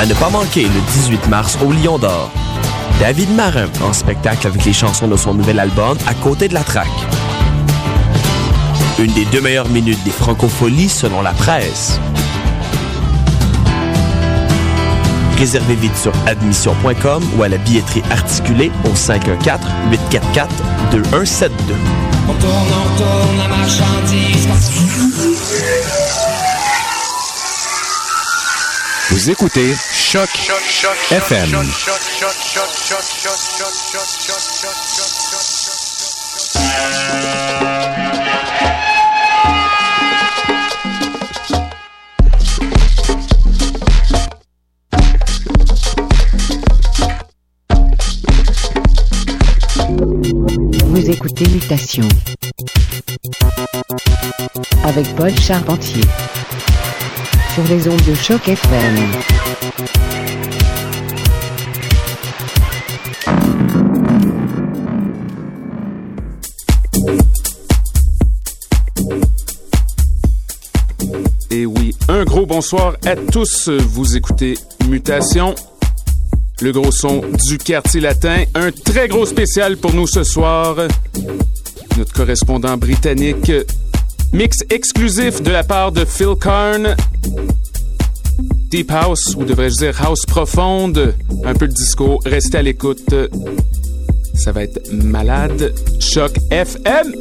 À ne pas manquer le 18 mars au Lion d'Or. David Marin en spectacle avec les chansons de son nouvel album À côté de la traque. Une des deux meilleures minutes des francopholies selon la presse. Réservez vite sur admission.com ou à la billetterie articulée au 514 844 2172. On tourne, on tourne la marchandise. Vous écoutez Choc, FM. Vous écoutez Mutation. Avec Paul Charpentier. Sur les ondes de choc FM. Et oui, un gros bonsoir à tous. Vous écoutez Mutation, le gros son du quartier latin. Un très gros spécial pour nous ce soir. Notre correspondant britannique. Mix exclusif de la part de Phil Kern, Deep House, ou devrais-je dire House profonde, un peu de disco, restez à l'écoute. Ça va être malade. Choc FM!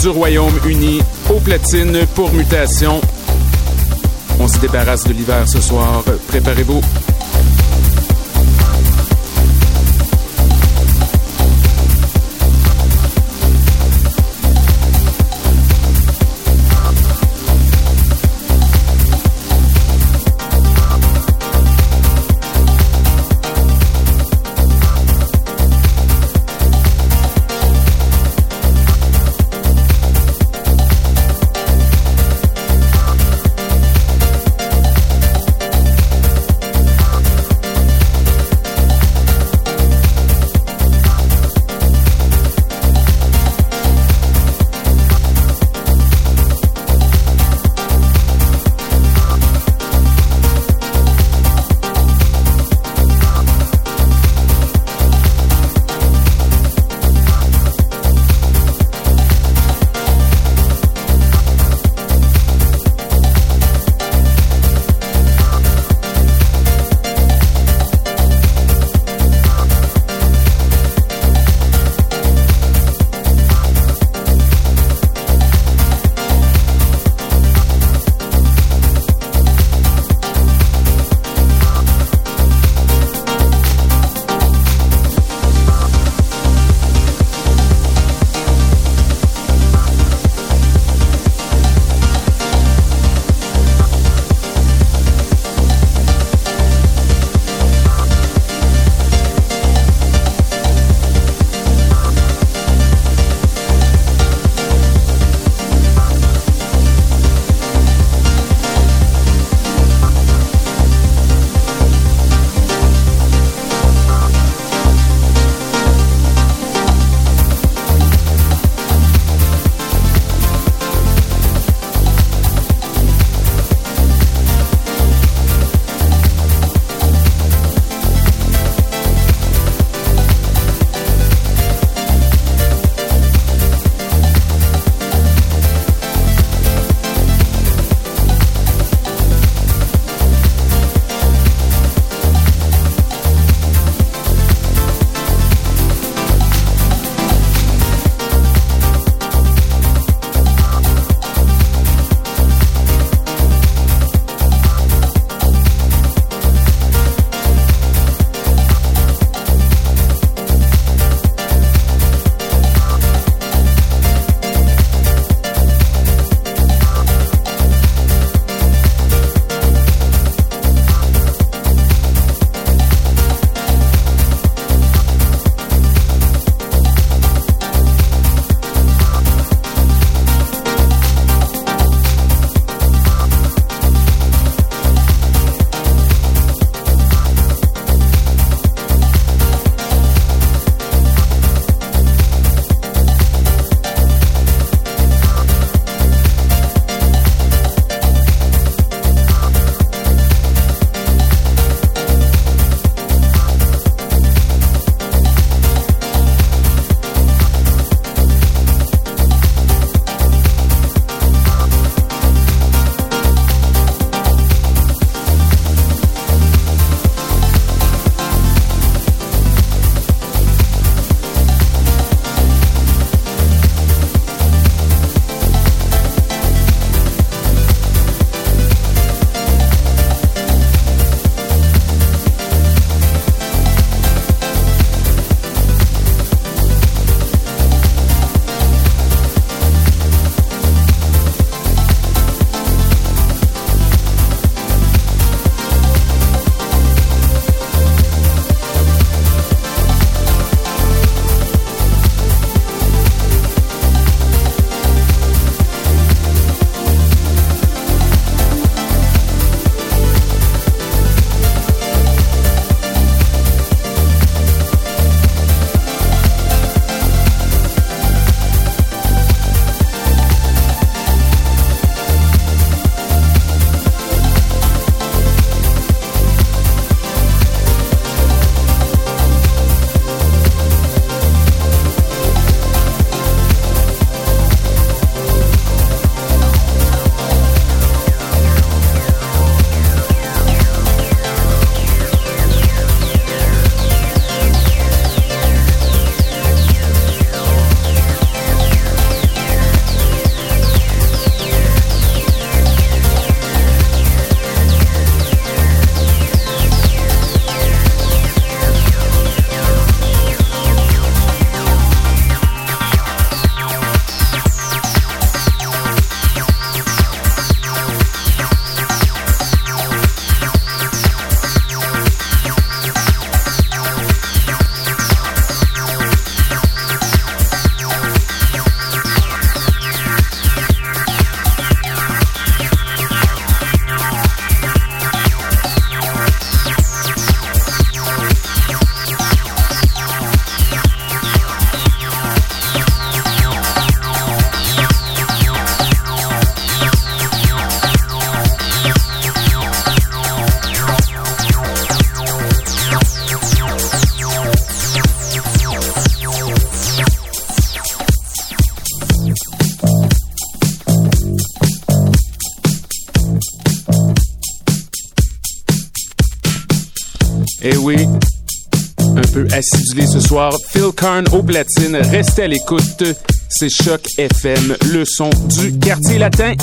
Du Royaume-Uni au platine pour Mutation. On se débarrasse de l'hiver ce soir. Préparez-vous. Eh oui, un peu acidulé ce soir. Phil Karn au platine, restez à l'écoute. C'est Choc FM, le son du quartier latin.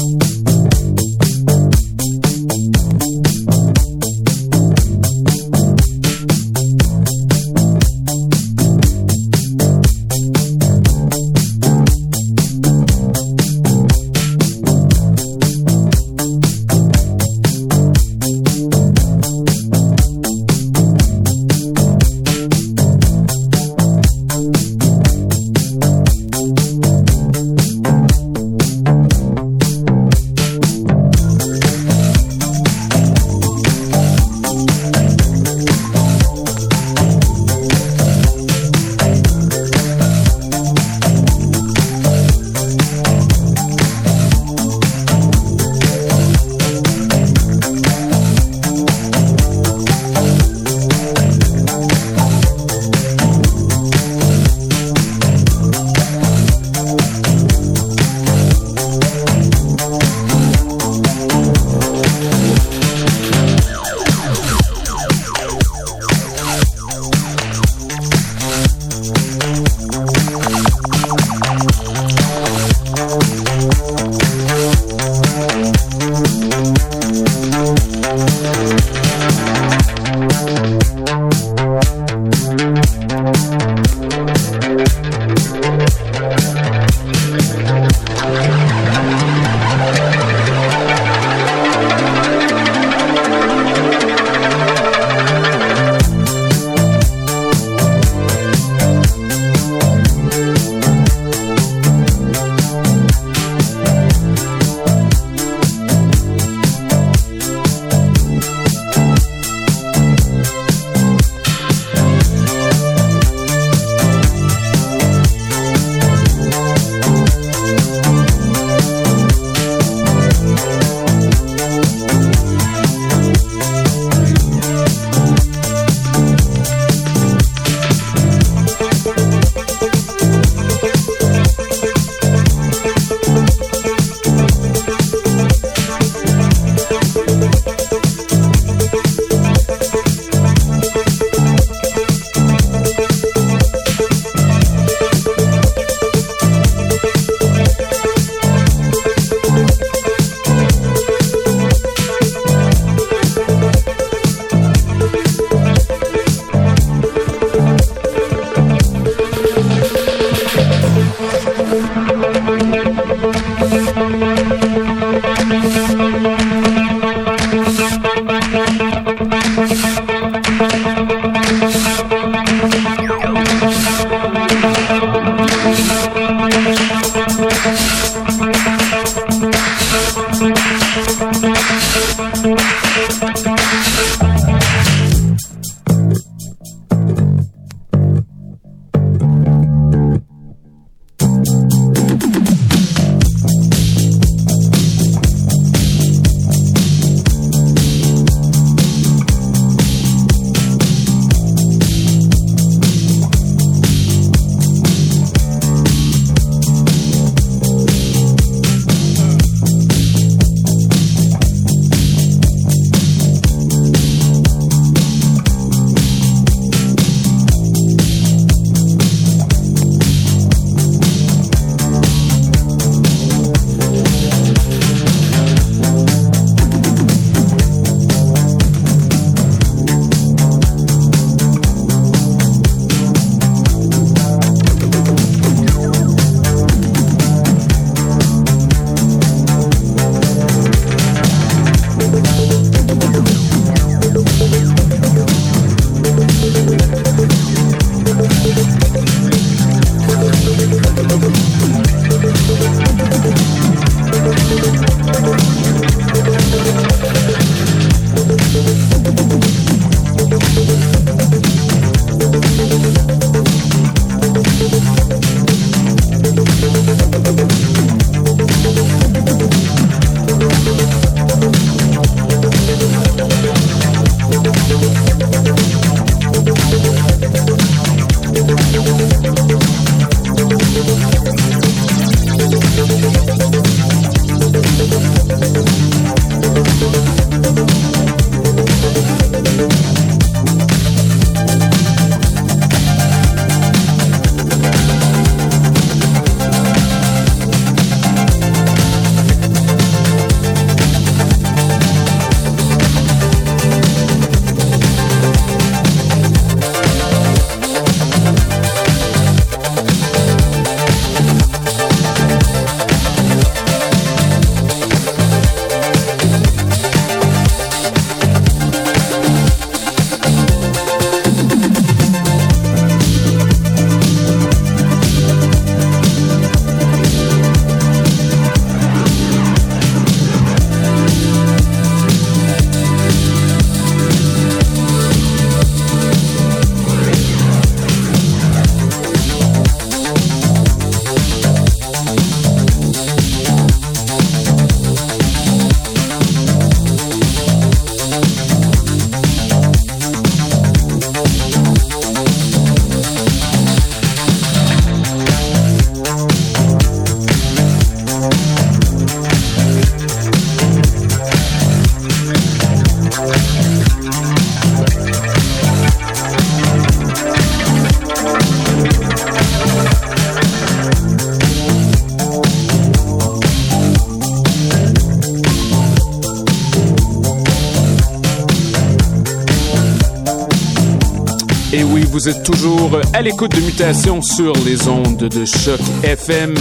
Vous êtes toujours à l'écoute de Mutation sur les ondes de choc FM.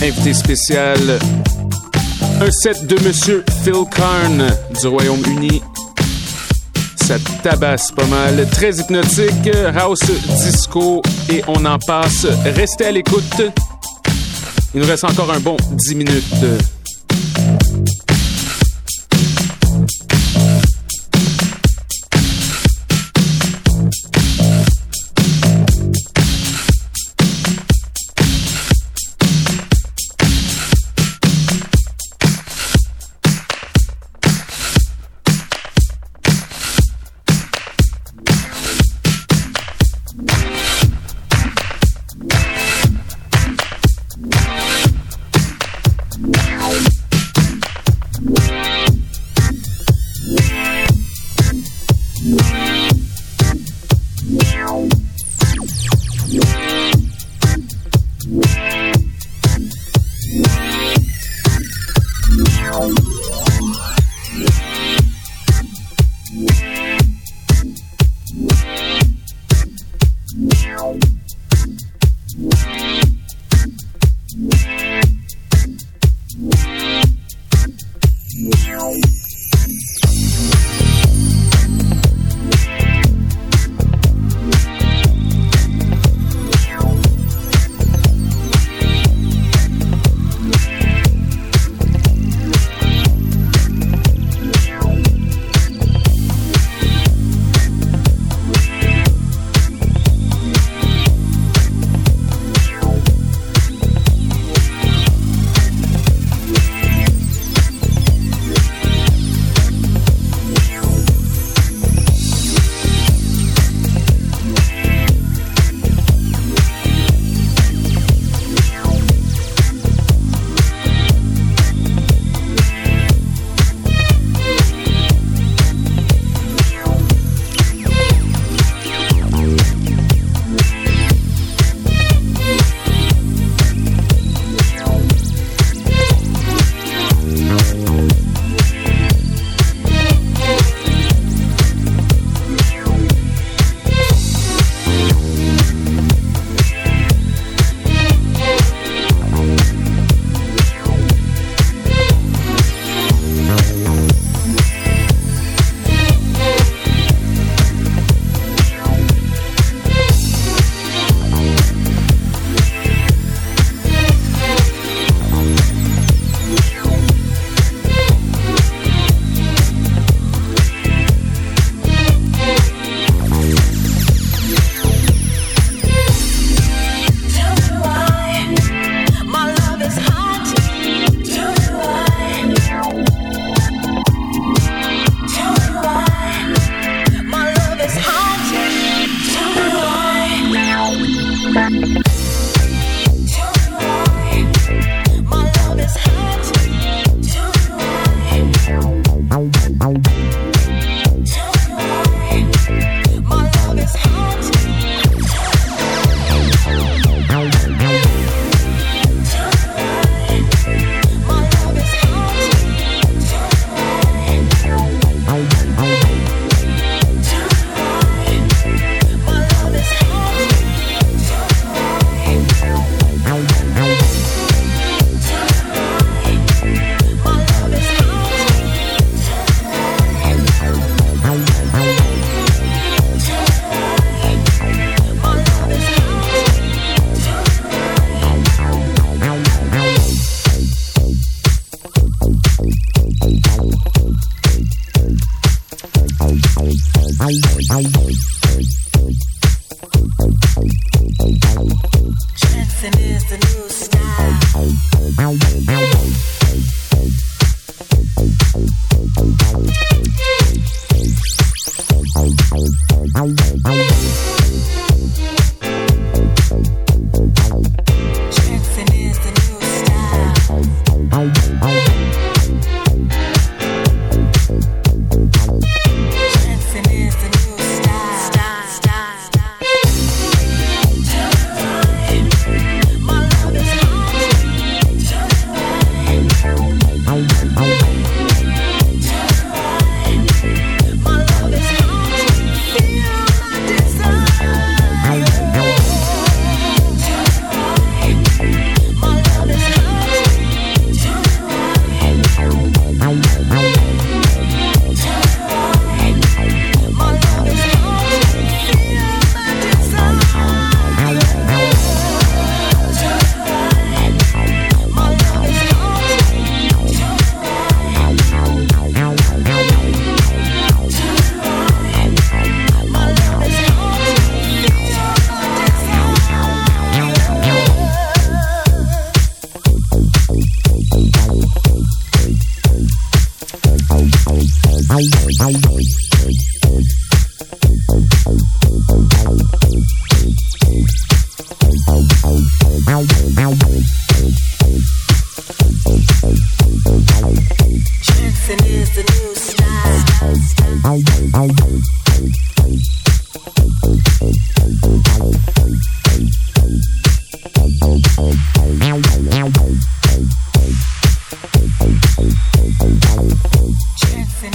Invité spécial, un set de Monsieur Phil Karn du Royaume-Uni. Ça tabasse pas mal. Très hypnotique, house disco et on en passe. Restez à l'écoute. Il nous reste encore un bon 10 minutes.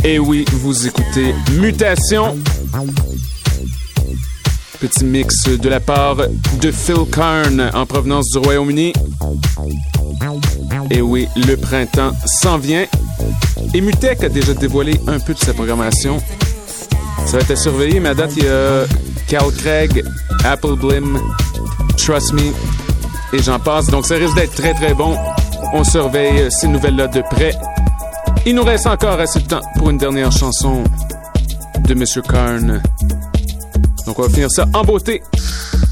Et oui, vous écoutez Mutation. Petit mix de la part de Phil Karn en provenance du Royaume-Uni. Et oui, le printemps s'en vient. Et Mutech a déjà dévoilé un peu de sa programmation. Ça va être à surveiller, mais à date, il y a Cal Craig, Apple Blim, Trust Me, et j'en passe. Donc ça risque d'être très très bon. On surveille ces nouvelles-là de près. Il nous reste encore assez de temps pour une dernière chanson de Mr. Karn. Donc on va finir ça en beauté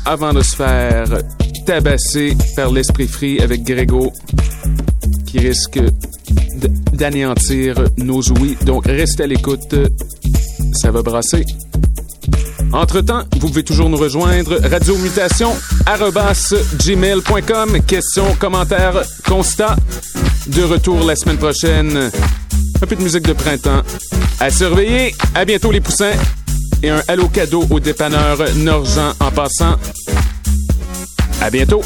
avant de se faire tabasser par l'esprit free avec Grégo qui risque d'anéantir nos ouïes. Donc restez à l'écoute, ça va brasser. Entre-temps, vous pouvez toujours nous rejoindre radiomutation@gmail.com. Questions, commentaires, constats. De retour la semaine prochaine. Un peu de musique de printemps. À surveiller. À bientôt les poussins. Et un halo cadeau au dépanneur Norgent en passant. À bientôt.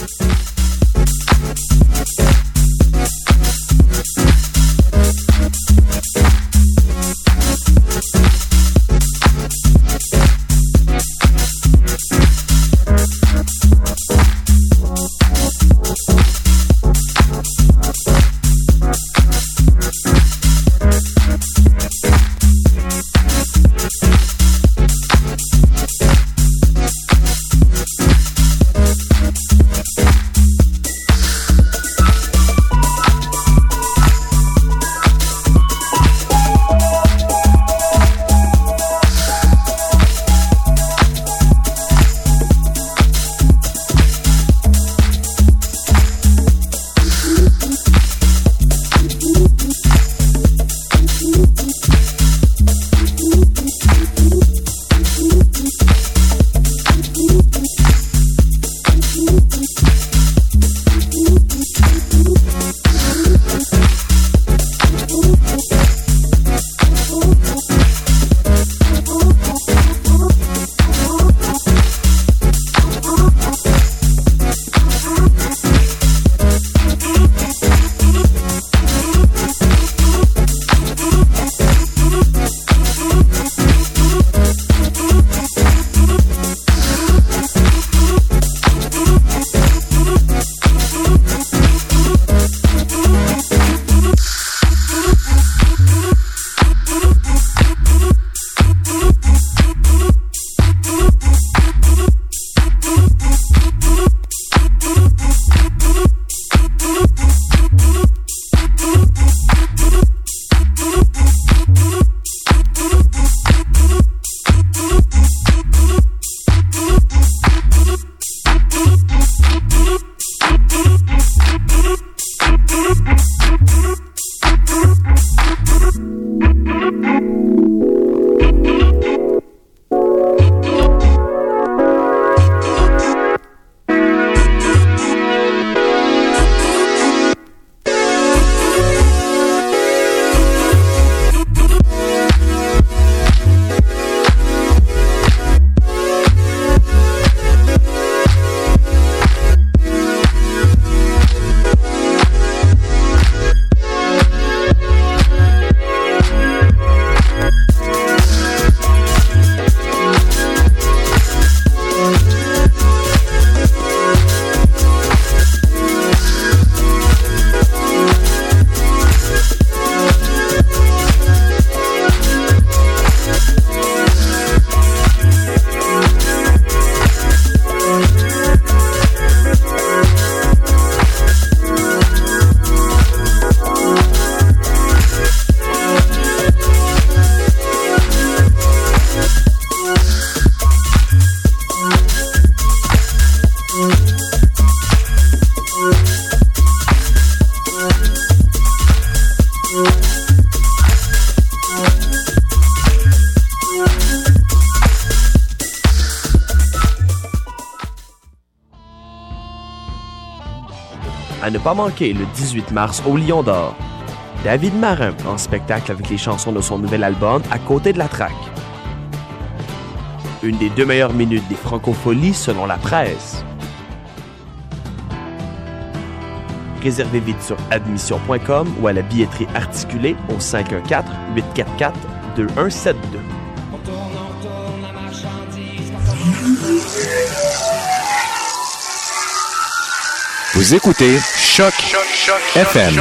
Pas manquer le 18 mars au Lion d'Or. David Marin en spectacle avec les chansons de son nouvel album À côté de la traque. une des deux meilleures minutes des francopholies selon la presse. Réservez vite sur admission.com ou à la billetterie articulée au 514 844 2172. On tourne, on tourne la marchandise. Vous écoutez Choc FM.